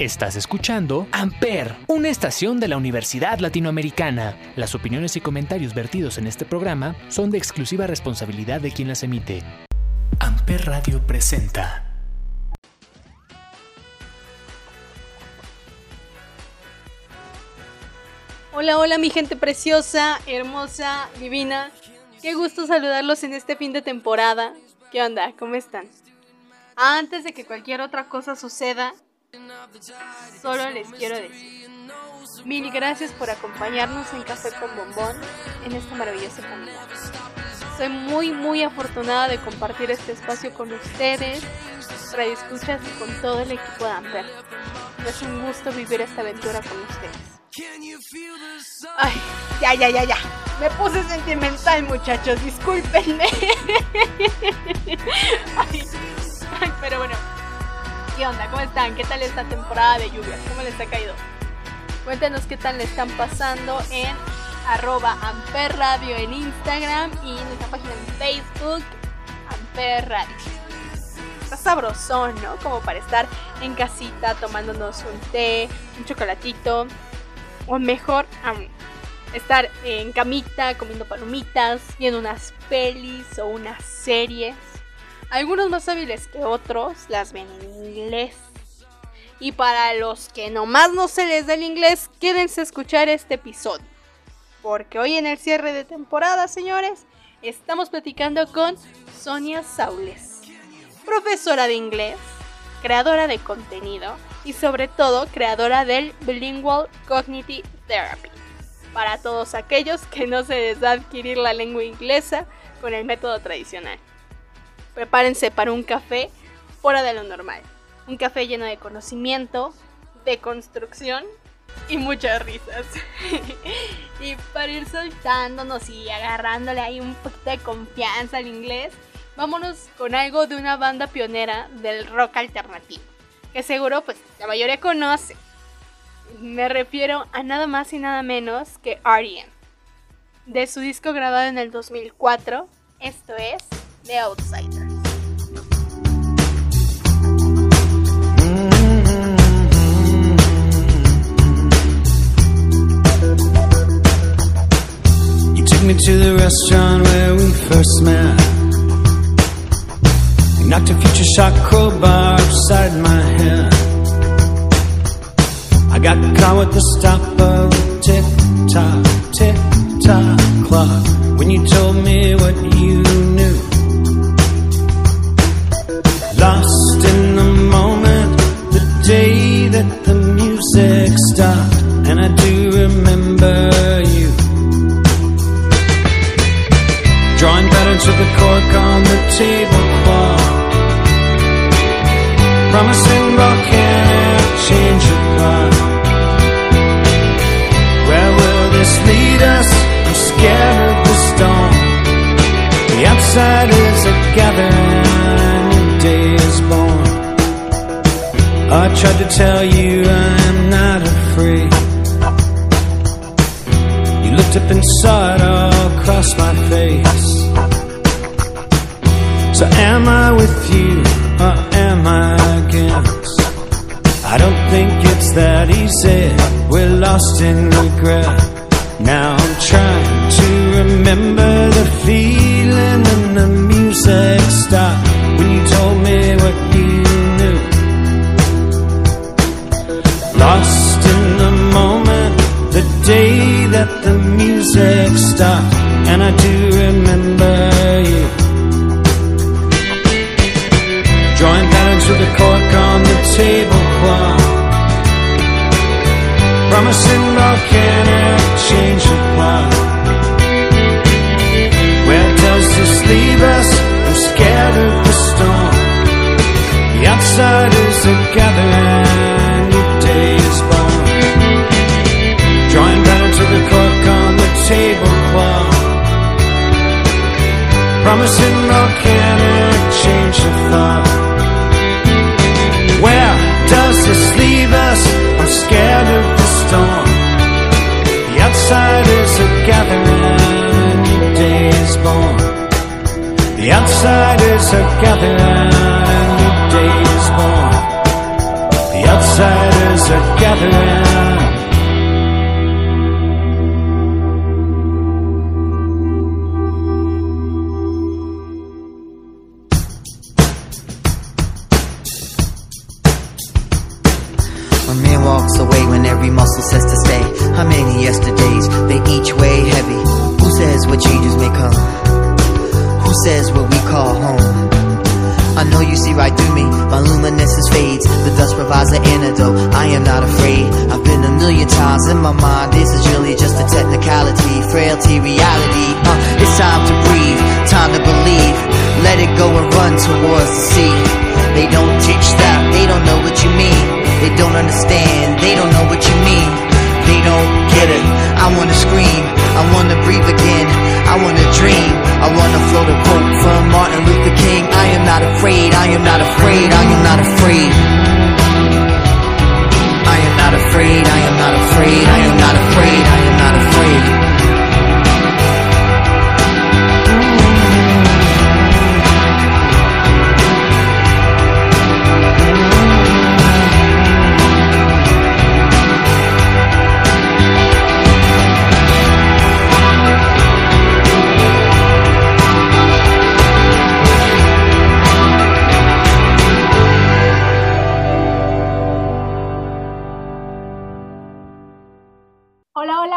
Estás escuchando Amper, una estación de la Universidad Latinoamericana. Las opiniones y comentarios vertidos en este programa son de exclusiva responsabilidad de quien las emite. Amper Radio presenta. Hola, hola mi gente preciosa, hermosa, divina. Qué gusto saludarlos en este fin de temporada. ¿Qué onda? ¿Cómo están? Antes de que cualquier otra cosa suceda, Solo les quiero decir mil gracias por acompañarnos en Café con Bombón en esta maravillosa comunidad. Soy muy, muy afortunada de compartir este espacio con ustedes, escuchas y con todo el equipo de Amper. Es un gusto vivir esta aventura con ustedes. Ay, ya, ya, ya, ya. Me puse sentimental, muchachos, discúlpenme. ay, pero bueno. ¿Qué onda? ¿Cómo están? ¿Qué tal esta temporada de lluvias? ¿Cómo les ha caído? Cuéntenos qué tal le están pasando en arroba Amper en Instagram y en nuestra página en Facebook, Amper Radio. Está sabrosón, ¿no? Como para estar en casita tomándonos un té, un chocolatito, o mejor, estar en camita comiendo palomitas, viendo unas pelis o unas series algunos más hábiles que otros las ven en inglés. Y para los que nomás no se les da el inglés, quédense a escuchar este episodio. Porque hoy en el cierre de temporada, señores, estamos platicando con Sonia Saules, profesora de inglés, creadora de contenido y sobre todo creadora del Bilingual Cognitive Therapy. Para todos aquellos que no se les da adquirir la lengua inglesa con el método tradicional prepárense para un café fuera de lo normal. Un café lleno de conocimiento, de construcción y muchas risas. y para ir soltándonos y agarrándole ahí un poquito de confianza al inglés, vámonos con algo de una banda pionera del rock alternativo, que seguro pues la mayoría conoce. Me refiero a nada más y nada menos que R.E.M. De su disco grabado en el 2004, esto es The Outsider. me to the restaurant where we first met. You knocked a future shot crowbar beside my head. I got caught with the stop of tick tock, tick tock clock when you told me what you music stopped, and I do remember you. Drawing patterns with the cork on the tablecloth Promising volcanic change of heart Where will this lead us? I'm scared of the storm The outside is a gathering I tried to tell you I'm not afraid You looked up and saw it all across my face so am I with you or am I against? I don't think it's that easy. We're lost in regret. Now I'm trying to remember the feeling music stopped, and I do remember you. Drawing patterns with the cork on the tablecloth Promising volcanic change of plot Where does this leave us? I'm scared of the storm The outsiders where does this leave us? I'm scared of the storm. The outsiders are gathering, your day is born. The outsiders are gathering, your day is born. The outsiders are gathering. Every muscle says to stay. How many yesterdays, they each weigh heavy. Who says what changes may come? Who says what we call home? I know you see right through me, my luminescence fades. The dust provides an antidote. I am not afraid. I've been a million times in my mind. This is really just a technicality, frailty, reality. Uh, it's time to breathe, time to believe. Let it go and run towards the sea. They don't teach that, they don't know what you mean. They don't understand, they don't know what you mean. They don't get it. I wanna scream, I wanna breathe again. I wanna dream, I wanna float a quote from Martin Luther King. I am not afraid, I am not afraid, I am not afraid. I am not afraid, I am not afraid, I am not afraid, I am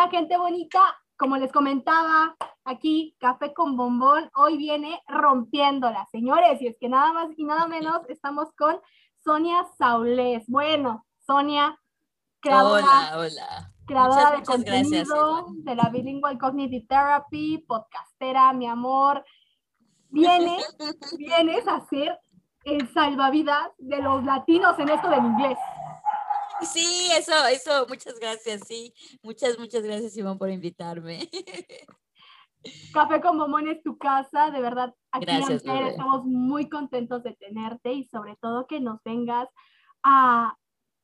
Hola, gente bonita. Como les comentaba, aquí Café con Bombón hoy viene rompiéndola, señores. Y es que nada más y nada menos estamos con Sonia Saulés. Bueno, Sonia, creadora, Hola, hola. creadora Muchas, de muchas contenido de la Bilingual Cognitive Therapy, podcastera, mi amor. Vienes, vienes a ser el salvavidas de los latinos en esto del inglés. Sí, eso, eso, muchas gracias, sí. Muchas, muchas gracias, Iván, por invitarme. Café con Bombón es tu casa, de verdad. Aquí Gracias, Amper, Lourdes. estamos muy contentos de tenerte y sobre todo que nos vengas a,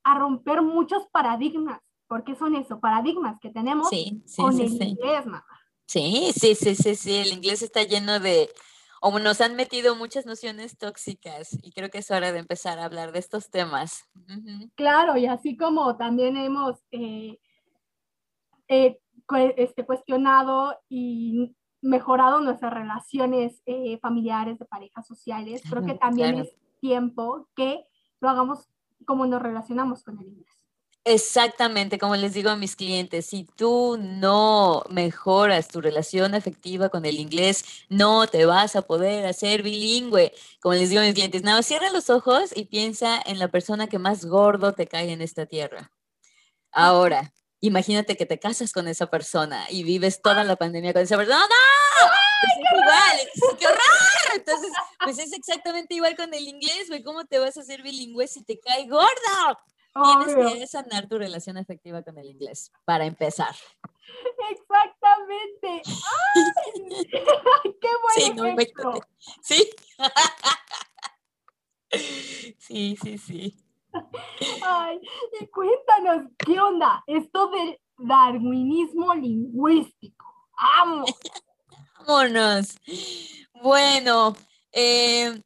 a romper muchos paradigmas, porque son eso, paradigmas que tenemos Sí, sí, con sí, el inglés, mamá. Sí, sí, sí, sí, sí. El inglés está lleno de, o nos han metido muchas nociones tóxicas y creo que es hora de empezar a hablar de estos temas. Claro, y así como también hemos eh, eh, este, cuestionado y mejorado nuestras relaciones eh, familiares, de parejas sociales, creo que también claro. es tiempo que lo hagamos como nos relacionamos con el inglés. Exactamente, como les digo a mis clientes, si tú no mejoras tu relación afectiva con el inglés, no te vas a poder hacer bilingüe. Como les digo a mis clientes, nada, más cierra los ojos y piensa en la persona que más gordo te cae en esta tierra. Ahora, imagínate que te casas con esa persona y vives toda la pandemia con esa persona. ¡No! Pues es igual, ¡qué horror! Entonces, pues es exactamente igual con el inglés, güey. ¿Cómo te vas a hacer bilingüe si te cae gordo? Tienes Obvio. que sanar tu relación afectiva con el inglés para empezar. Exactamente. ¡Ay! ¡Qué buen Sí, no, ejemplo! Sí. Sí, sí, sí. Ay, y cuéntanos, ¿qué onda? Esto del darwinismo lingüístico. ¡Amo! Vámonos. Bueno, eh,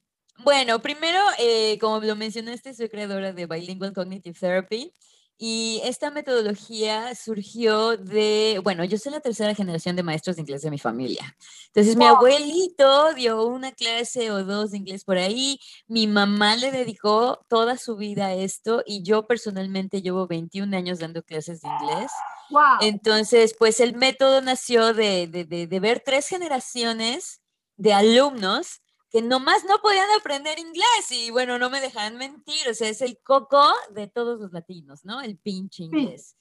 bueno, primero, eh, como lo mencionaste, soy creadora de Bilingual Cognitive Therapy y esta metodología surgió de, bueno, yo soy la tercera generación de maestros de inglés de mi familia. Entonces, mi Wow. abuelito dio una clase o dos de inglés por ahí, mi mamá le dedicó toda su vida a esto y yo personalmente llevo 21 años dando clases de inglés. ¡Wow! Entonces, pues el método nació de, de, de- de ver tres generaciones de alumnos que nomás no podían aprender inglés y bueno, no me dejan mentir, o sea, es el coco de todos los latinos, ¿no? El pinche inglés.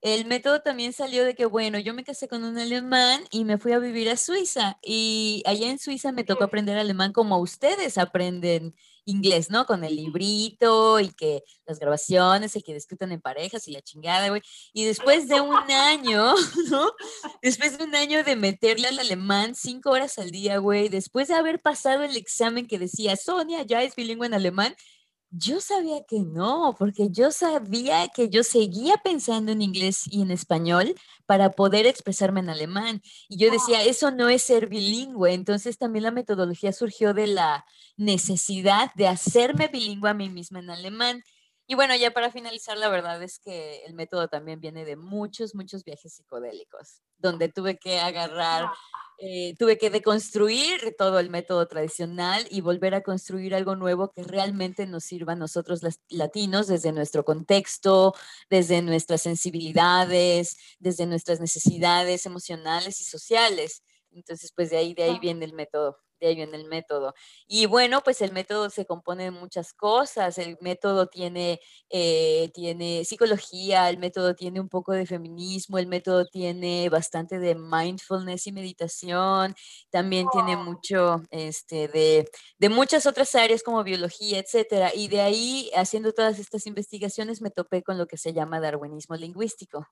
El método también salió de que, bueno, yo me casé con un alemán y me fui a vivir a Suiza y allá en Suiza me tocó aprender alemán como ustedes aprenden inglés, ¿no? Con el librito y que las grabaciones y que discutan en parejas y la chingada, güey. Y después de un año, ¿no? Después de un año de meterle al alemán cinco horas al día, güey, después de haber pasado el examen que decía, Sonia ya es bilingüe en alemán, yo sabía que no, porque yo sabía que yo seguía pensando en inglés y en español para poder expresarme en alemán. Y yo decía, eso no es ser bilingüe. Entonces también la metodología surgió de la necesidad de hacerme bilingüe a mí misma en alemán. Y bueno, ya para finalizar, la verdad es que el método también viene de muchos, muchos viajes psicodélicos, donde tuve que agarrar, eh, tuve que deconstruir todo el método tradicional y volver a construir algo nuevo que realmente nos sirva a nosotros los latinos desde nuestro contexto, desde nuestras sensibilidades, desde nuestras necesidades emocionales y sociales. Entonces, pues de ahí, de ahí viene el método de ahí viene el método. Y bueno, pues el método se compone de muchas cosas. El método tiene, eh, tiene psicología, el método tiene un poco de feminismo, el método tiene bastante de mindfulness y meditación, también tiene mucho este, de, de muchas otras áreas como biología, etcétera. Y de ahí, haciendo todas estas investigaciones, me topé con lo que se llama darwinismo lingüístico.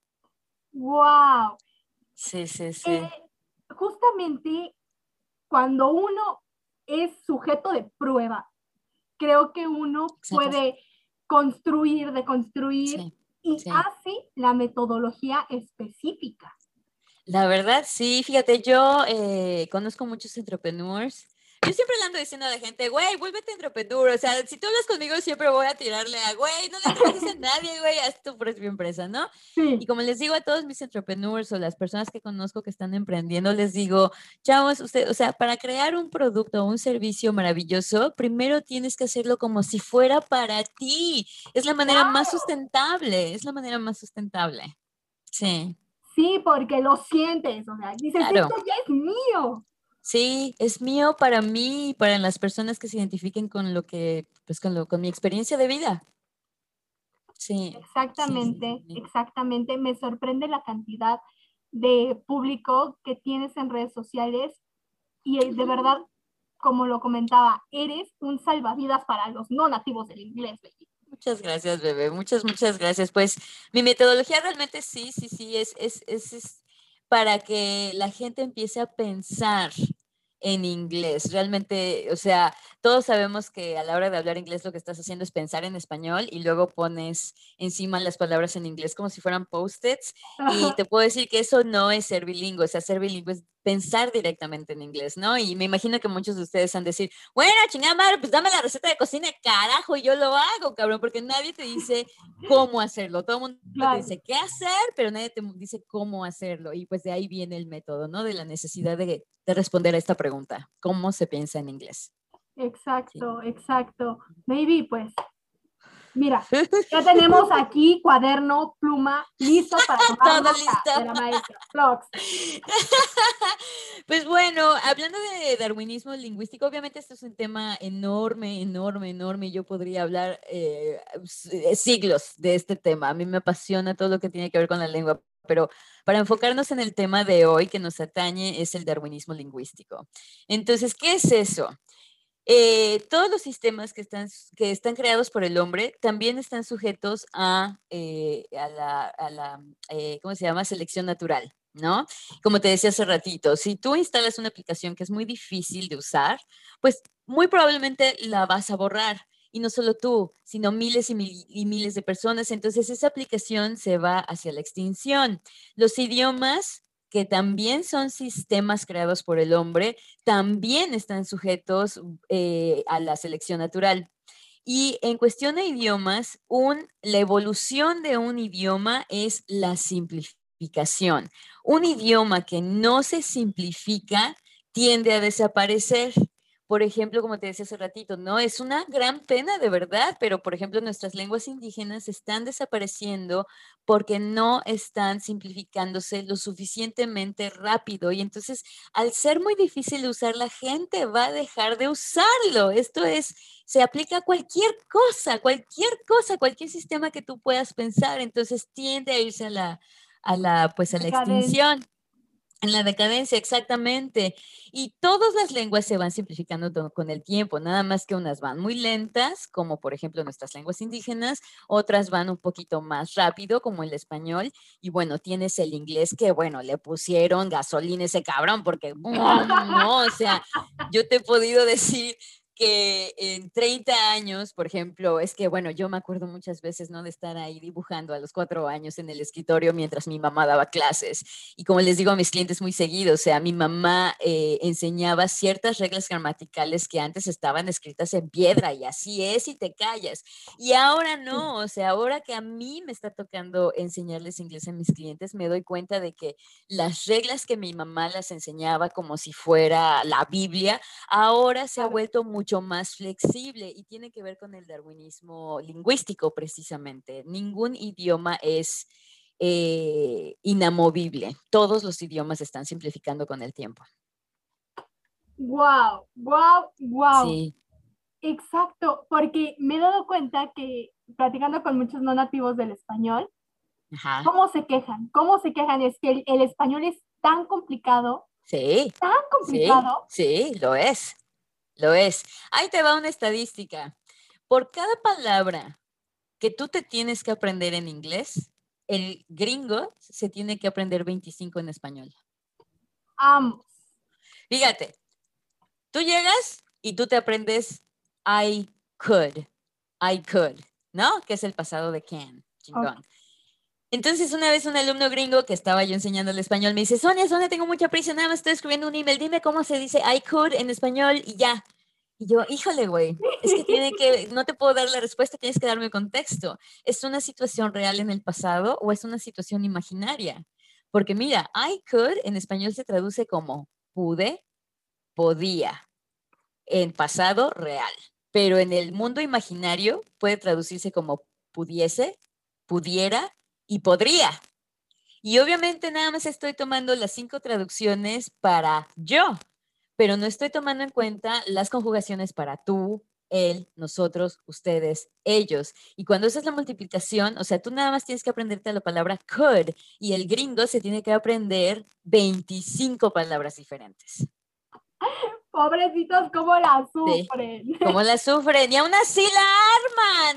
¡Wow! Sí, sí, sí. Eh, justamente cuando uno es sujeto de prueba, creo que uno puede construir, deconstruir y hace la metodología específica. La verdad, sí, fíjate, yo eh, conozco muchos entrepreneurs yo siempre le ando diciendo a la gente, güey, vuélvete entrepreneur. O sea, si tú hablas conmigo, siempre voy a tirarle a, güey, no le trajes a nadie, güey, haz tu propia empresa, ¿no? Y como les digo a todos mis entrepreneurs o las personas que conozco que están emprendiendo, les digo, chavos, usted, o sea, para crear un producto o un servicio maravilloso, primero tienes que hacerlo como si fuera para ti. Es la manera más sustentable, es la manera más sustentable. Sí. Sí, porque lo sientes, o sea, dices, esto ya es mío. Sí, es mío para mí y para las personas que se identifiquen con lo que, pues con, lo, con mi experiencia de vida. Sí. Exactamente, exactamente. Me sorprende la cantidad de público que tienes en redes sociales y de verdad, como lo comentaba, eres un salvavidas para los no nativos del inglés, Muchas gracias, bebé. Muchas, muchas gracias. Pues mi metodología realmente sí, sí, sí, es, es, es para que la gente empiece a pensar en inglés. Realmente, o sea, todos sabemos que a la hora de hablar inglés lo que estás haciendo es pensar en español y luego pones encima las palabras en inglés como si fueran post-its. Y te puedo decir que eso no es ser bilingüe, o sea, ser bilingüe es pensar directamente en inglés, ¿no? Y me imagino que muchos de ustedes han de decir, bueno, chingada madre, pues dame la receta de cocina, carajo, y yo lo hago, cabrón, porque nadie te dice cómo hacerlo. Todo el mundo te dice qué hacer, pero nadie te dice cómo hacerlo. Y pues de ahí viene el método, ¿no? De la necesidad de, de responder a esta pregunta, ¿cómo se piensa en inglés? Exacto, exacto. Maybe, pues, mira, ya tenemos aquí cuaderno, pluma, listo para tomar Todo listo. de la maestra. Pues bueno, hablando de darwinismo lingüístico, obviamente esto es un tema enorme, enorme, enorme. Yo podría hablar eh, siglos de este tema. A mí me apasiona todo lo que tiene que ver con la lengua, pero para enfocarnos en el tema de hoy que nos atañe es el darwinismo lingüístico. Entonces, ¿qué es eso? Eh, todos los sistemas que están, que están creados por el hombre también están sujetos a, eh, a la, eh, ¿cómo se llama? Selección natural, ¿no? Como te decía hace ratito, si tú instalas una aplicación que es muy difícil de usar, pues muy probablemente la vas a borrar. Y no solo tú, sino miles y, y miles de personas. Entonces esa aplicación se va hacia la extinción. Los idiomas que también son sistemas creados por el hombre, también están sujetos eh, a la selección natural. Y en cuestión de idiomas, un, la evolución de un idioma es la simplificación. Un idioma que no se simplifica tiende a desaparecer por ejemplo, como te decía hace ratito, ¿no? Es una gran pena de verdad, pero por ejemplo, nuestras lenguas indígenas están desapareciendo porque no están simplificándose lo suficientemente rápido. Y entonces, al ser muy difícil de usar, la gente va a dejar de usarlo. Esto es, se aplica a cualquier cosa, cualquier cosa, cualquier sistema que tú puedas pensar. Entonces, tiende a irse a la, a la, pues a la extinción. En la decadencia, exactamente. Y todas las lenguas se van simplificando con el tiempo, nada más que unas van muy lentas, como por ejemplo nuestras lenguas indígenas, otras van un poquito más rápido, como el español. Y bueno, tienes el inglés que, bueno, le pusieron gasolina ese cabrón, porque, no, o sea, yo te he podido decir que en 30 años, por ejemplo, es que, bueno, yo me acuerdo muchas veces, ¿no? De estar ahí dibujando a los cuatro años en el escritorio mientras mi mamá daba clases. Y como les digo a mis clientes muy seguido, o sea, mi mamá eh, enseñaba ciertas reglas gramaticales que antes estaban escritas en piedra y así es y te callas. Y ahora no, o sea, ahora que a mí me está tocando enseñarles inglés a mis clientes, me doy cuenta de que las reglas que mi mamá las enseñaba como si fuera la Biblia, ahora se ha vuelto mucho más flexible y tiene que ver con el darwinismo lingüístico precisamente. Ningún idioma es eh, inamovible. Todos los idiomas están simplificando con el tiempo. Wow, wow, wow. Sí. Exacto, porque me he dado cuenta que platicando con muchos no nativos del español, ¿cómo se quejan? ¿Cómo se quejan? Es que el, español es tan complicado. Sí. Tan complicado. sí, lo es. Lo es. Ahí te va una estadística. Por cada palabra que tú te tienes que aprender en inglés, el gringo se tiene que aprender 25 en español. Ambos. Fíjate, tú llegas y tú te aprendes I could, I could, ¿no? Que es el pasado de can. Chingón. Entonces, una vez un alumno gringo que estaba yo enseñando el español me dice, Sonia, Sonia, tengo mucha prisa, nada más estoy escribiendo un email, dime cómo se dice I could en español y ya. Y yo, híjole, güey, es que tiene que, no te puedo dar la respuesta, tienes que darme contexto. ¿Es una situación real en el pasado o es una situación imaginaria? Porque mira, I could en español se traduce como pude, podía, en pasado real, pero en el mundo imaginario puede traducirse como pudiese, pudiera y podría. Y obviamente nada más estoy tomando las cinco traducciones para yo, pero no estoy tomando en cuenta las conjugaciones para tú, él, nosotros, ustedes, ellos. Y cuando esa es la multiplicación, o sea, tú nada más tienes que aprenderte la palabra could y el gringo se tiene que aprender 25 palabras diferentes. Pobrecitos, ¿cómo la sufren? ¿Cómo la sufren? Y aún así la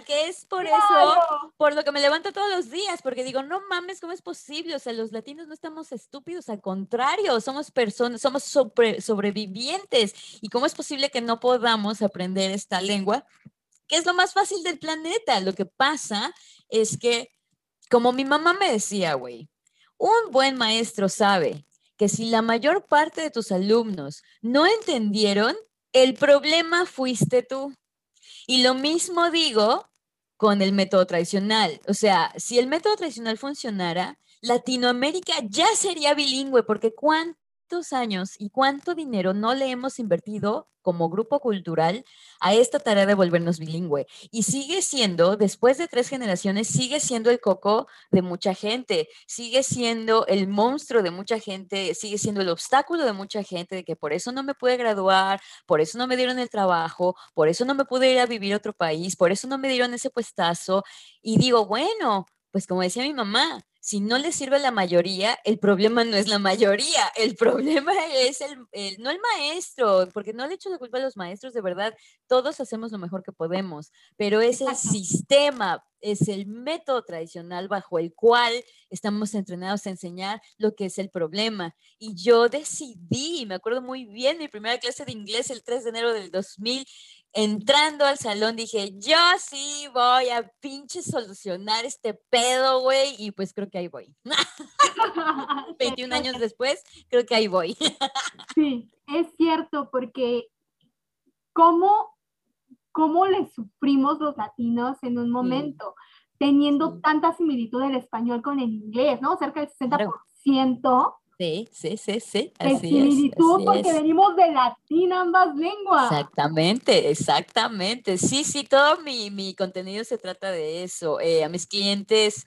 que es por eso, por lo que me levanto todos los días, porque digo, no mames, ¿cómo es posible? O sea, los latinos no estamos estúpidos, al contrario, somos personas, somos sobrevivientes. ¿Y cómo es posible que no podamos aprender esta lengua? Que es lo más fácil del planeta. Lo que pasa es que, como mi mamá me decía, güey, un buen maestro sabe que si la mayor parte de tus alumnos no entendieron, el problema fuiste tú. Y lo mismo digo con el método tradicional. O sea, si el método tradicional funcionara, Latinoamérica ya sería bilingüe, porque ¿cuánto años y cuánto dinero no le hemos invertido como grupo cultural a esta tarea de volvernos bilingüe? Y sigue siendo, después de tres generaciones, sigue siendo el coco de mucha gente, sigue siendo el monstruo de mucha gente, sigue siendo el obstáculo de mucha gente, de que por eso no me pude graduar, por eso no me dieron el trabajo, por eso no me pude ir a vivir a otro país, por eso no me dieron ese puestazo. Y digo, bueno, pues como decía mi mamá, si no le sirve a la mayoría, el problema no es la mayoría, el problema es el, no el maestro, porque no le echo la culpa a los maestros, de verdad, todos hacemos lo mejor que podemos, pero es el sistema, es el método tradicional bajo el cual estamos entrenados a enseñar lo que es el problema. Y yo decidí, me acuerdo muy bien, mi primera clase de inglés el 3 de enero del 2000, entrando al salón dije, yo sí voy a pinche solucionar este pedo, güey, y pues creo que ahí voy. 21 años después, creo que ahí voy. sí, es cierto, porque ¿cómo, cómo le sufrimos los latinos en un momento? Teniendo tanta similitud del español con el inglés, ¿no? Cerca del 60%. Sí, sí, sí, sí. Así similitud porque venimos de latín ambas lenguas. Exactamente, exactamente. Sí, sí, todo mi, mi contenido se trata de eso. Eh, a mis clientes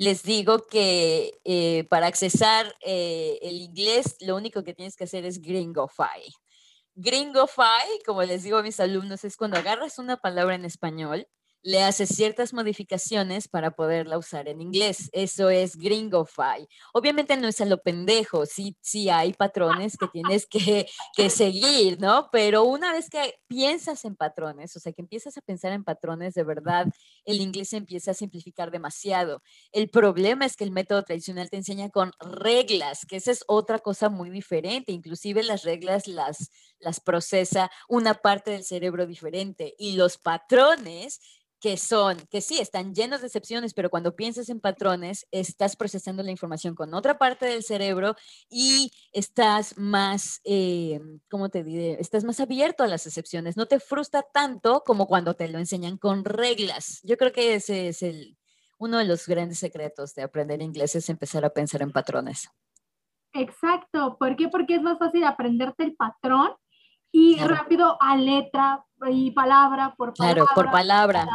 les digo que eh, para accesar eh, el inglés, lo único que tienes que hacer es gringofy. Gringofy, como les digo a mis alumnos, es cuando agarras una palabra en español, le haces ciertas modificaciones para poderla usar en inglés. Eso es gringofy. Obviamente no es a lo pendejo, sí, sí hay patrones que tienes que, que seguir, ¿no? Pero una vez que piensas en patrones, o sea, que empiezas a pensar en patrones, de verdad, el inglés empieza a simplificar demasiado. El problema es que el método tradicional te enseña con reglas, que esa es otra cosa muy diferente. Inclusive las reglas las, las procesa una parte del cerebro diferente y los patrones que son, que sí, están llenos de excepciones, pero cuando piensas en patrones, estás procesando la información con otra parte del cerebro y estás más, eh, ¿cómo te diré? Estás más abierto a las excepciones. No te frustra tanto como cuando te lo enseñan con reglas. Yo creo que ese es el, uno de los grandes secretos de aprender inglés, es empezar a pensar en patrones. Exacto. ¿Por qué? Porque es más fácil aprenderte el patrón y rápido a letra y palabra por palabra. Claro, por palabra.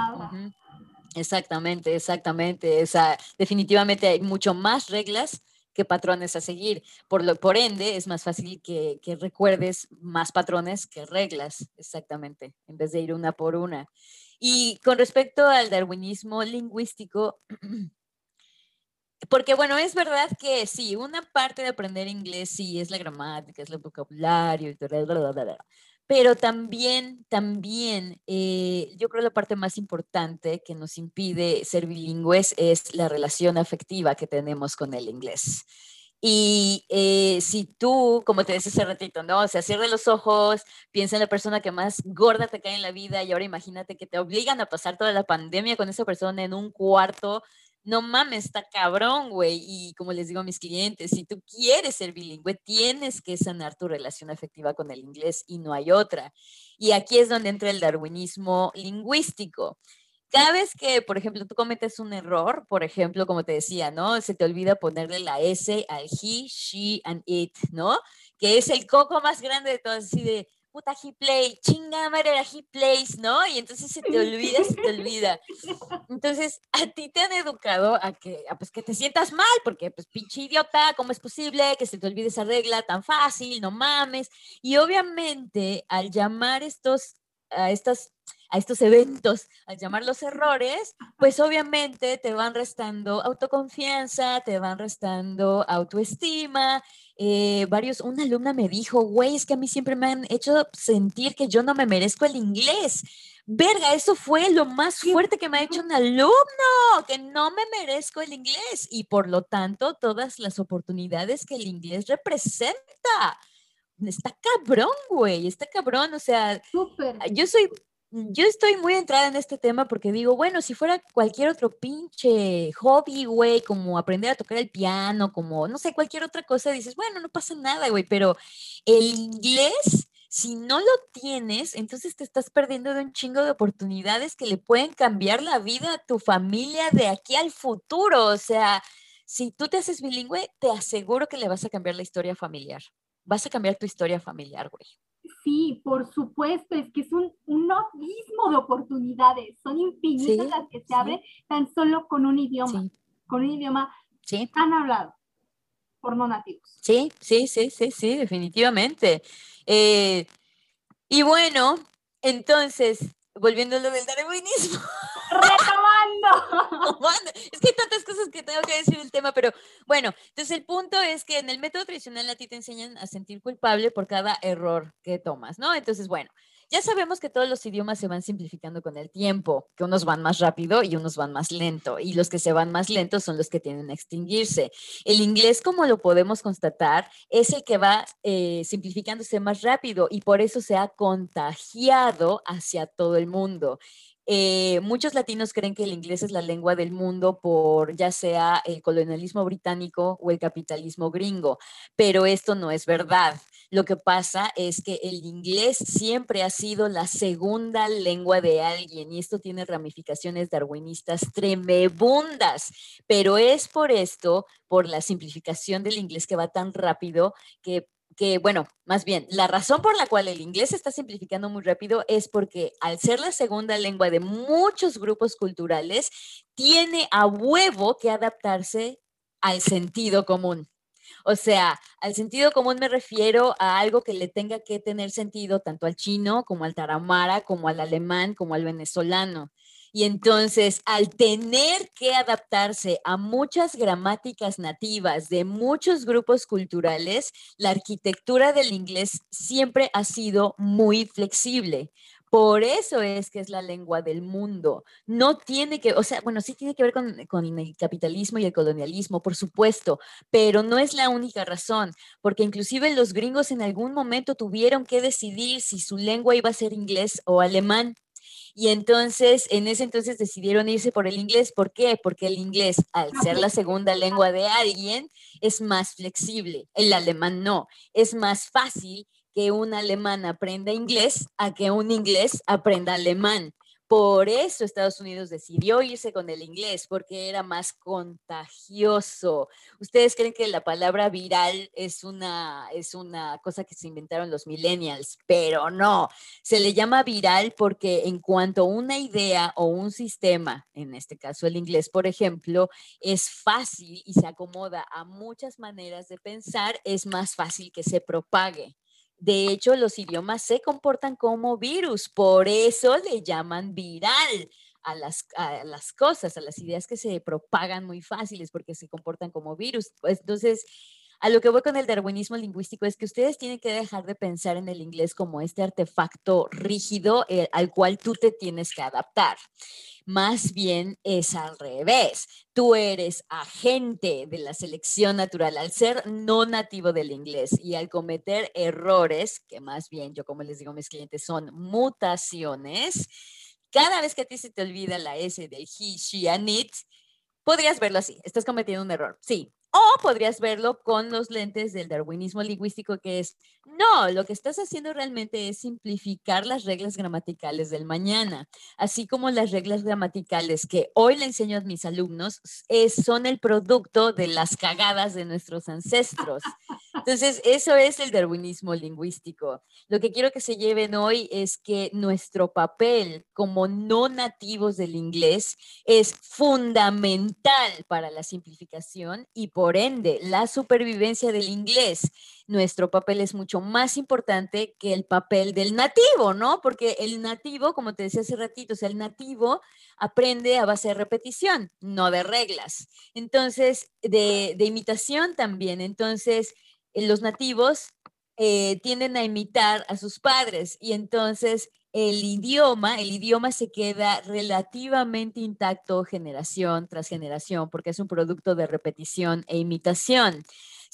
Exactamente, exactamente. Esa, definitivamente hay mucho más reglas que patrones a seguir. Por, lo, por ende, es más fácil que, que recuerdes más patrones que reglas, exactamente, en vez de ir una por una. Y con respecto al darwinismo lingüístico, porque bueno, es verdad que sí, una parte de aprender inglés sí es la gramática, es el vocabulario, pero también, también, eh, yo creo la parte más importante que nos impide ser bilingües es la relación afectiva que tenemos con el inglés. Y eh, si tú, como te decía hace ratito, ¿no? O sea, cierra los ojos, piensa en la persona que más gorda te cae en la vida y ahora imagínate que te obligan a pasar toda la pandemia con esa persona en un cuarto no mames, está cabrón, güey. Y como les digo a mis clientes, si tú quieres ser bilingüe, tienes que sanar tu relación afectiva con el inglés y no hay otra. Y aquí es donde entra el darwinismo lingüístico. Cada vez que, por ejemplo, tú cometes un error, por ejemplo, como te decía, ¿no? Se te olvida ponerle la S al he, she and it, ¿no? Que es el coco más grande de todas, así de, puta, he play, chinga madre era he plays, ¿no? Y entonces se te olvida, se te olvida. Entonces, a ti te han educado a que, pues, que te sientas mal, porque, pues, pinche idiota, ¿cómo es posible que se te olvide esa regla tan fácil? No mames. Y obviamente, al llamar estos, a estas a estos eventos, al llamar los errores, pues obviamente te van restando autoconfianza, te van restando autoestima. Eh, varios, una alumna me dijo, güey, es que a mí siempre me han hecho sentir que yo no me merezco el inglés. Verga, eso fue lo más fuerte que me ha hecho un alumno, que no me merezco el inglés y por lo tanto todas las oportunidades que el inglés representa está cabrón, güey, está cabrón, o sea, yo soy yo estoy muy entrada en este tema porque digo, bueno, si fuera cualquier otro pinche hobby, güey, como aprender a tocar el piano, como, no sé, cualquier otra cosa, dices, bueno, no pasa nada, güey, pero el inglés, si no lo tienes, entonces te estás perdiendo de un chingo de oportunidades que le pueden cambiar la vida a tu familia de aquí al futuro. O sea, si tú te haces bilingüe, te aseguro que le vas a cambiar la historia familiar. Vas a cambiar tu historia familiar, güey. Sí, por supuesto, es que es un, un abismo de oportunidades, son infinitas las que se abren tan solo con un idioma, con un idioma tan hablado por no nativos. Sí, sí, sí, sí, sí, definitivamente. Eh, y bueno, entonces, volviendo a lo del darwinismo. ¡Retomando! es que hay tantas cosas que tengo que decir del tema, pero bueno, entonces el punto es que en el método tradicional a ti te enseñan a sentir culpable por cada error que tomas, ¿no? Entonces, bueno, ya sabemos que todos los idiomas se van simplificando con el tiempo, que unos van más rápido y unos van más lento, y los que se van más lentos son los que tienen a extinguirse. El inglés, como lo podemos constatar, es el que va eh, simplificándose más rápido y por eso se ha contagiado hacia todo el mundo. Eh, muchos latinos creen que el inglés es la lengua del mundo por ya sea el colonialismo británico o el capitalismo gringo, pero esto no es verdad. Lo que pasa es que el inglés siempre ha sido la segunda lengua de alguien y esto tiene ramificaciones darwinistas tremebundas, pero es por esto, por la simplificación del inglés que va tan rápido, que que, bueno, más bien, la razón por la cual el inglés está simplificando muy rápido es porque al ser la segunda lengua de muchos grupos culturales, tiene a huevo que adaptarse al sentido común. O sea, al sentido común me refiero a algo que le tenga que tener sentido tanto al chino como al taramara, como al alemán, como al venezolano. Y entonces, al tener que adaptarse a muchas gramáticas nativas de muchos grupos culturales, la arquitectura del inglés siempre ha sido muy flexible. Por eso es que es la lengua del mundo. No tiene que, o sea, bueno, sí tiene que ver con, con, el capitalismo y el colonialismo, por supuesto, pero no es la única razón, porque inclusive los gringos en algún momento tuvieron que decidir si su lengua iba a ser inglés o alemán. Y entonces, en ese entonces decidieron irse por el inglés. ¿Por qué? Porque el inglés, al ser la segunda lengua de alguien, es más flexible. El alemán no. Es más fácil que un alemán aprenda inglés a que un inglés aprenda alemán. Por eso Estados Unidos decidió irse con el inglés, porque era más contagioso. ¿Ustedes creen que la palabra viral es una, es una cosa que se inventaron los millennials? Pero no, se le llama viral porque en cuanto una idea o un sistema, en este caso el inglés, por ejemplo, es fácil y se acomoda a muchas maneras de pensar, es más fácil que se propague. De hecho, los idiomas se comportan como virus, por eso le llaman viral a las, a las cosas, a las ideas que se propagan muy fáciles porque se comportan como virus. Entonces, a lo que voy con el darwinismo lingüístico es que ustedes tienen que dejar de pensar en el inglés como este artefacto rígido eh, al cual tú te tienes que adaptar. Más bien es al revés. Tú eres agente de la selección natural al ser no nativo del inglés y al cometer errores, que más bien yo como les digo a mis clientes son mutaciones. Cada vez que a ti se te olvida la S del he, she, and it, podrías verlo así. Estás cometiendo un error. Sí, o podrías verlo con los lentes del darwinismo lingüístico, que es, no, lo que estás haciendo realmente es simplificar las reglas gramaticales del mañana, así como las reglas gramaticales que hoy le enseño a mis alumnos son el producto de las cagadas de nuestros ancestros. Entonces, eso es el darwinismo lingüístico. Lo que quiero que se lleven hoy es que nuestro papel como no nativos del inglés es fundamental para la simplificación y por por ende, la supervivencia del inglés, nuestro papel es mucho más importante que el papel del nativo, ¿no? Porque el nativo, como te decía hace ratito, el nativo aprende a base de repetición, no de reglas. Entonces, de, imitación también. Entonces, eh, los nativos eh, tienden a imitar a sus padres y entonces el idioma, el idioma se queda relativamente intacto generación tras generación porque es un producto de repetición e imitación.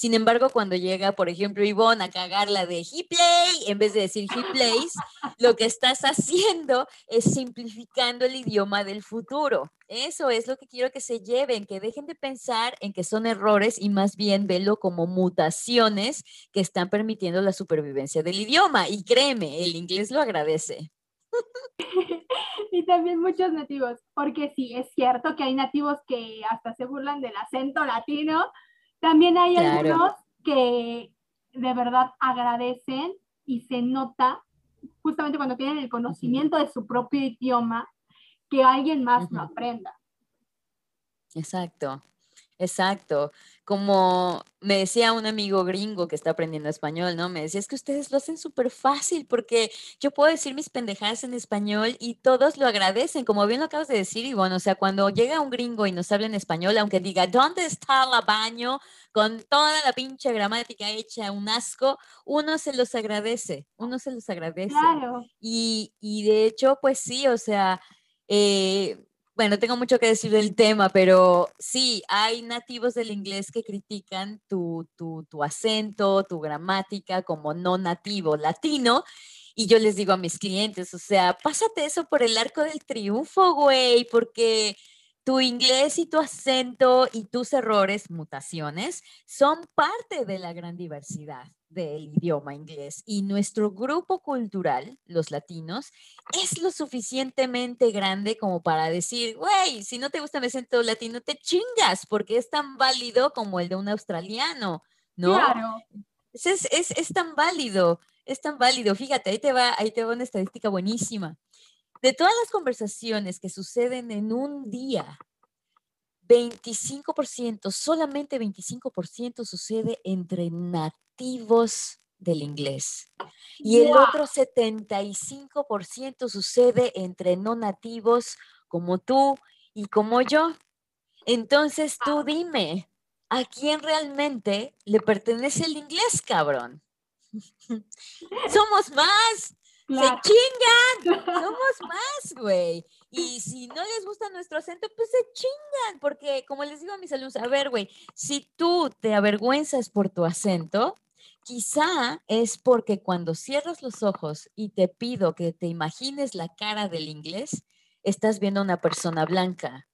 Sin embargo, cuando llega, por ejemplo, Ivonne a cagar la de he play, en vez de decir he plays, lo que estás haciendo es simplificando el idioma del futuro. Eso es lo que quiero que se lleven, que dejen de pensar en que son errores y más bien verlo como mutaciones que están permitiendo la supervivencia del idioma. Y créeme, el inglés lo agradece. y también muchos nativos, porque sí, es cierto que hay nativos que hasta se burlan del acento latino, también hay algunos que de verdad agradecen y se nota justamente cuando tienen el conocimiento de su propio idioma que alguien más lo aprenda. Exacto, exacto. Como me decía un amigo gringo que está aprendiendo español, ¿no? Me decía, es que ustedes lo hacen súper fácil porque yo puedo decir mis pendejadas en español y todos lo agradecen, como bien lo acabas de decir, y bueno, o sea, cuando llega un gringo y nos habla en español, aunque diga, ¿dónde está la baño? Con toda la pinche gramática hecha, un asco, uno se los agradece, uno se los agradece. Claro. Y, y de hecho, pues sí, o sea, eh, bueno, tengo mucho que decir del tema, pero sí, hay nativos del inglés que critican tu, tu, tu acento, tu gramática como no nativo latino. Y yo les digo a mis clientes, o sea, pásate eso por el arco del triunfo, güey, porque tu inglés y tu acento y tus errores, mutaciones, son parte de la gran diversidad del idioma inglés. Y nuestro grupo cultural, los latinos, es lo suficientemente grande como para decir, güey, si no te gusta mi acento latino, te chingas, porque es tan válido como el de un australiano, ¿no? Claro. Es, es, es tan válido, es tan válido. Fíjate, ahí te va, ahí te va una estadística buenísima. De todas las conversaciones que suceden en un día, 25%, solamente 25% sucede entre nativos del inglés. Y el otro 75% sucede entre no nativos como tú y como yo. Entonces tú dime, ¿a quién realmente le pertenece el inglés, cabrón? Somos más. Se chingan. Somos más, güey. Y si no les gusta nuestro acento, pues se chingan. Porque, como les digo a mis alumnos, a ver, güey, si tú te avergüenzas por tu acento, quizá es porque cuando cierras los ojos y te pido que te imagines la cara del inglés, estás viendo a una persona blanca.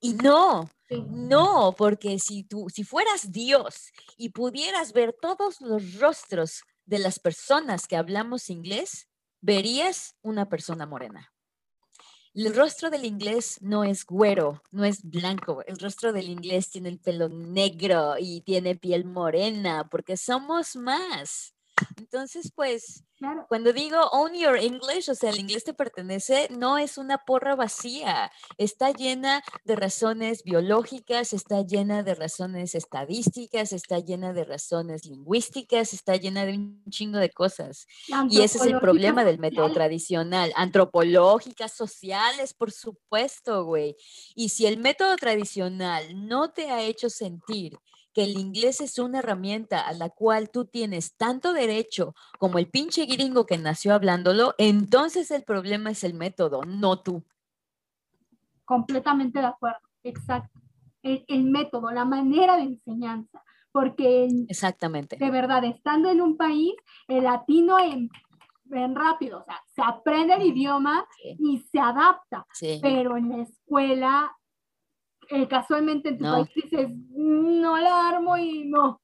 Y no, no, porque si tú, si fueras Dios y pudieras ver todos los rostros de las personas que hablamos inglés, verías una persona morena. El rostro del inglés no es güero, no es blanco. El rostro del inglés tiene el pelo negro y tiene piel morena, porque somos más. Entonces, pues, cuando digo own your English, o sea, el inglés te pertenece, no es una porra vacía. Está llena de razones biológicas, está llena de razones estadísticas, está llena de razones lingüísticas, está llena de un chingo de cosas. Y ese es el problema del método tradicional. Antropológicas, sociales, por supuesto, güey. Y si el método tradicional no te ha hecho sentir que el inglés es una herramienta a la cual tú tienes tanto derecho como el pinche gringo que nació hablándolo, entonces el problema es el método, no tú. Completamente de acuerdo, exacto. El, método, la manera de enseñanza, porque Exactamente. de verdad, estando en un país, el latino en, rápido, o sea, se aprende el idioma y se adapta, pero en la escuela eh, casualmente en tu país dices, no la armo y no.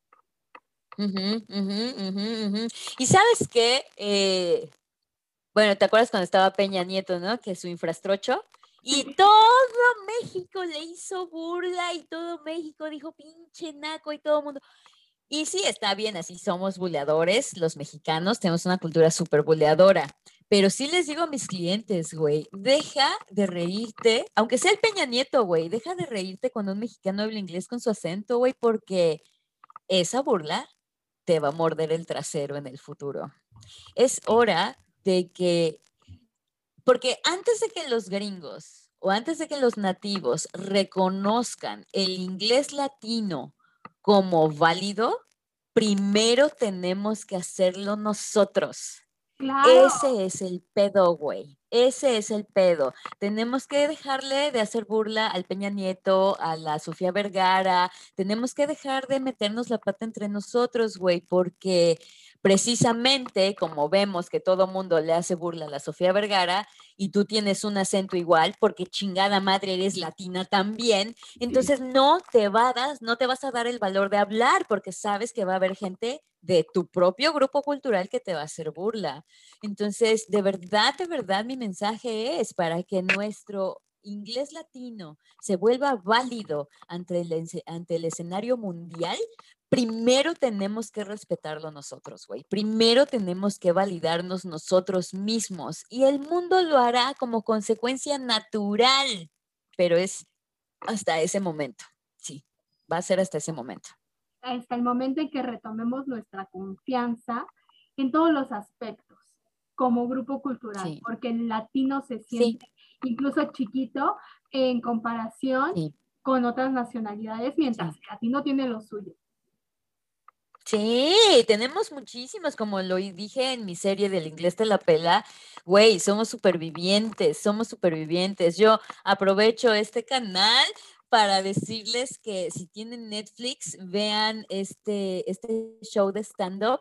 y sabes qué, eh, bueno, ¿te acuerdas cuando estaba Peña Nieto, no? Que su infrastrocho. Y todo México le hizo burla y todo México dijo pinche naco y todo el mundo. Y sí, está bien, así somos buleadores, los mexicanos tenemos una cultura súper buleadora. Pero sí les digo a mis clientes, güey, deja de reírte, aunque sea el Peña Nieto, güey, deja de reírte cuando un mexicano habla inglés con su acento, güey, porque esa burla te va a morder el trasero en el futuro. Es hora de que, porque antes de que los gringos o antes de que los nativos reconozcan el inglés latino como válido, primero tenemos que hacerlo nosotros. Ese es el pedo, güey. Ese es el pedo. Tenemos que dejarle de hacer burla al Peña Nieto, a la Sofía Vergara. Tenemos que dejar de meternos la pata entre nosotros, güey, porque precisamente como vemos que todo mundo le hace burla a la Sofía Vergara y tú tienes un acento igual porque chingada madre eres latina también, entonces no te vas, no te vas a dar el valor de hablar porque sabes que va a haber gente de tu propio grupo cultural que te va a hacer burla. Entonces, de verdad, de verdad, mi mensaje es para que nuestro inglés latino se vuelva válido ante el, ante el escenario mundial, primero tenemos que respetarlo nosotros, güey. Primero tenemos que validarnos nosotros mismos y el mundo lo hará como consecuencia natural, pero es hasta ese momento, sí, va a ser hasta ese momento. Hasta el momento en que retomemos nuestra confianza en todos los aspectos como grupo cultural, porque el latino se siente incluso chiquito en comparación con otras nacionalidades, mientras el latino tiene lo suyo. Sí, tenemos muchísimas, como lo dije en mi serie del inglés de la pela, güey, somos supervivientes, somos supervivientes. Yo aprovecho este canal para decirles que si tienen Netflix, vean este, este show de stand-up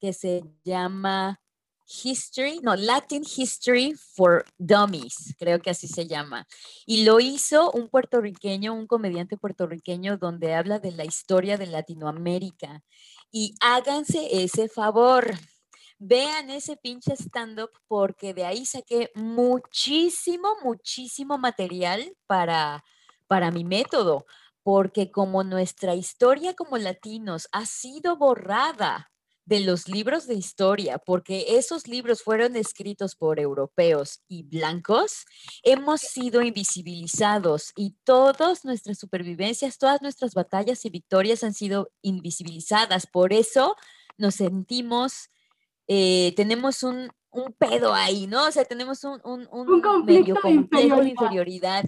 que se llama History, no, Latin History for Dummies, creo que así se llama. Y lo hizo un puertorriqueño, un comediante puertorriqueño, donde habla de la historia de Latinoamérica. Y háganse ese favor. Vean ese pinche stand-up porque de ahí saqué muchísimo, muchísimo material para, para mi método. Porque como nuestra historia como latinos ha sido borrada de los libros de historia, porque esos libros fueron escritos por europeos y blancos, hemos sido invisibilizados y todas nuestras supervivencias, todas nuestras batallas y victorias han sido invisibilizadas. Por eso nos sentimos, eh, tenemos un un pedo ahí, ¿no? O sea, tenemos un, un, un, conflicto de inferioridad.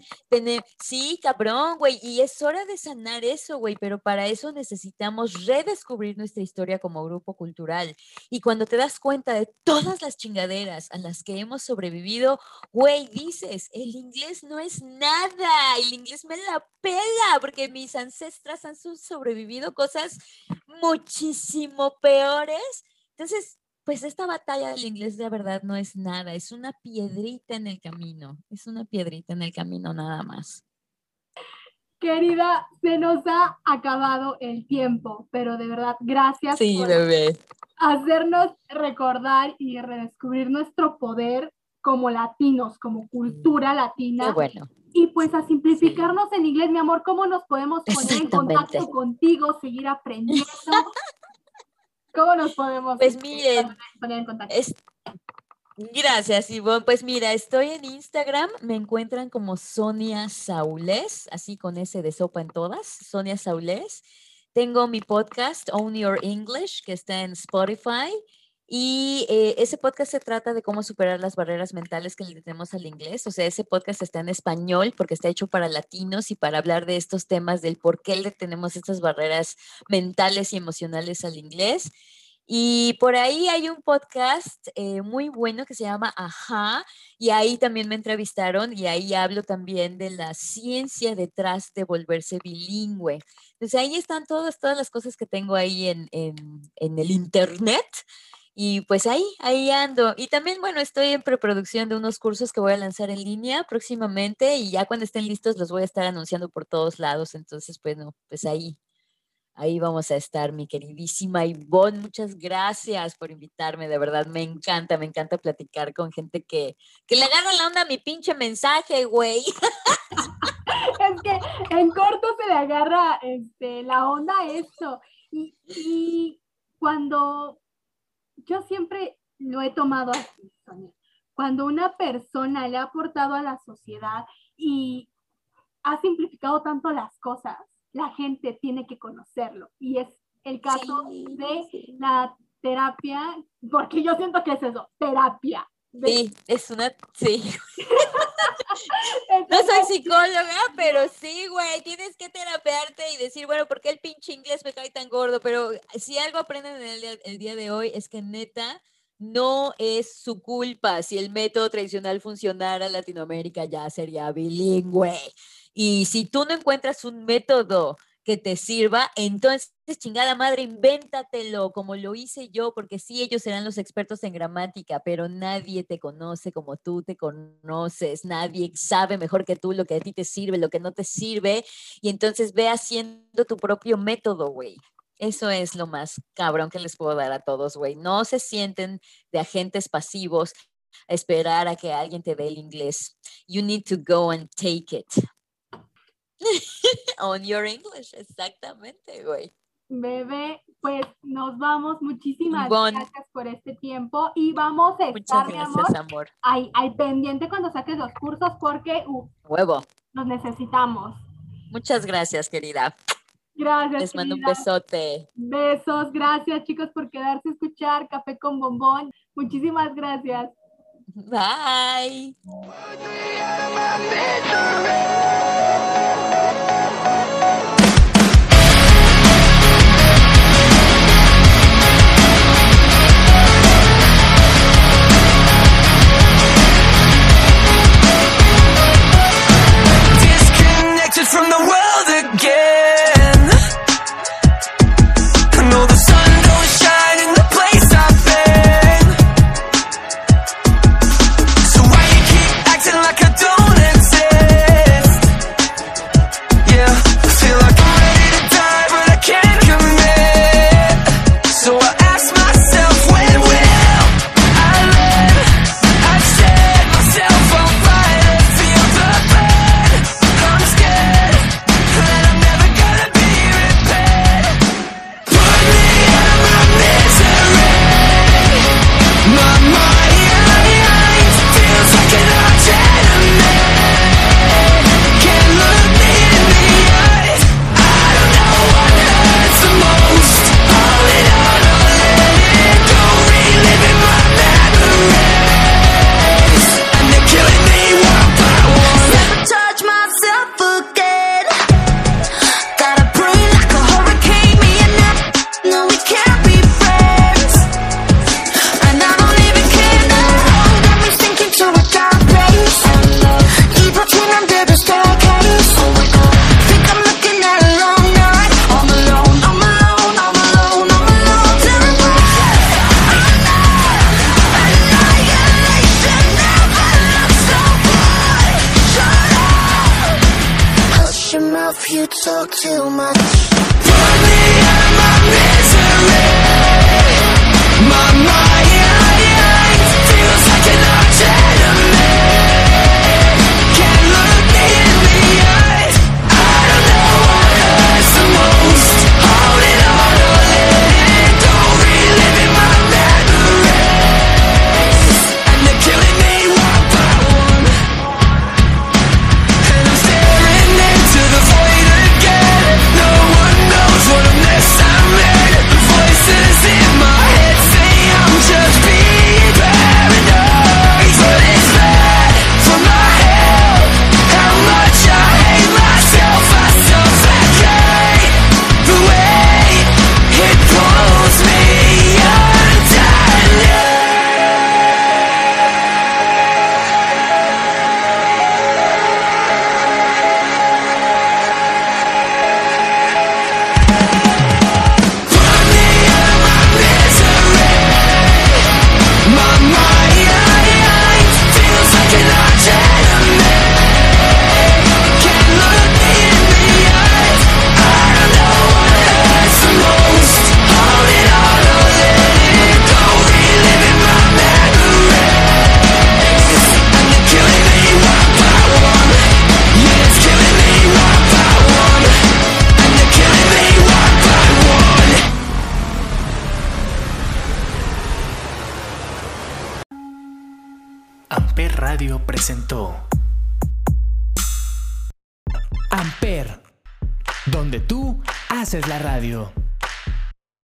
sí, cabrón, güey, y es hora de sanar eso, güey, pero para eso necesitamos redescubrir nuestra historia como grupo cultural. Y cuando te das cuenta de todas las chingaderas a las que hemos sobrevivido, güey, dices, el inglés no es nada, el inglés me la pela, porque mis ancestras han sobrevivido cosas muchísimo peores. Entonces, pues esta batalla del inglés de verdad no es nada, es una piedrita en el camino, es una piedrita en el camino nada más. Querida, se nos ha acabado el tiempo, pero de verdad, gracias por hacernos recordar y redescubrir nuestro poder como latinos, como cultura latina. bueno. Y pues a simplificarnos en inglés, mi amor, ¿cómo nos podemos poner en contacto contigo, seguir aprendiendo? ¿Cómo nos podemos pues miren, poner en contacto? Gracias, Ivonne. Pues mira, estoy en Instagram, me encuentran como Sonia Saules, así con ese de sopa en todas, Sonia Saules. Tengo mi podcast, Own Your English, que está en Spotify. Y eh, ese podcast se trata de cómo superar las barreras mentales que le tenemos al inglés. O sea, ese podcast está en español porque está hecho para latinos y para hablar de estos temas del por qué le tenemos estas barreras mentales y emocionales al inglés. Y por ahí hay un podcast eh, muy bueno que se llama Ajá, y ahí también me entrevistaron y ahí hablo también de la ciencia detrás de volverse bilingüe. Entonces ahí están todas, todas las cosas que tengo ahí en, en, en el Internet. Y pues ahí, ahí ando. Y también, bueno, estoy en preproducción de unos cursos que voy a lanzar en línea próximamente y ya cuando estén listos los voy a estar anunciando por todos lados. Entonces, bueno, pues ahí, ahí vamos a estar, mi queridísima Ivonne. Muchas gracias por invitarme, de verdad, me encanta, me encanta platicar con gente que, que le agarra la onda a mi pinche mensaje, güey. es que en corto se le agarra este, la onda a esto. Y, y cuando yo siempre lo he tomado así, Sonia. Cuando una persona le ha aportado a la sociedad y ha simplificado tanto las cosas, la gente tiene que conocerlo. Y es el caso de la terapia, porque yo siento que es eso, terapia. Sí, es una, sí. no soy psicóloga, pero sí, güey, tienes que terapearte y decir, bueno, ¿por qué el pinche inglés me cae tan gordo? Pero si algo aprenden el, el día de hoy es que neta, no es su culpa. Si el método tradicional funcionara en Latinoamérica, ya sería bilingüe. Y si tú no encuentras un método que te sirva, entonces chingada madre, invéntatelo como lo hice yo, porque sí, ellos serán los expertos en gramática, pero nadie te conoce como tú te conoces, nadie sabe mejor que tú lo que a ti te sirve, lo que no te sirve, y entonces ve haciendo tu propio método, güey. Eso es lo más cabrón que les puedo dar a todos, güey. No se sienten de agentes pasivos a esperar a que alguien te dé el inglés. You need to go and take it. On your English, exactamente, güey. Bebé, pues nos vamos. Muchísimas gracias por este tiempo y vamos a estar, gracias, amor, Ahí, pendiente cuando saques los cursos porque uh, huevo. Los necesitamos. Muchas gracias, querida. Gracias. Les mando un besote. Besos, gracias chicos por quedarse a escuchar Café con Bombón. Muchísimas gracias. Bye.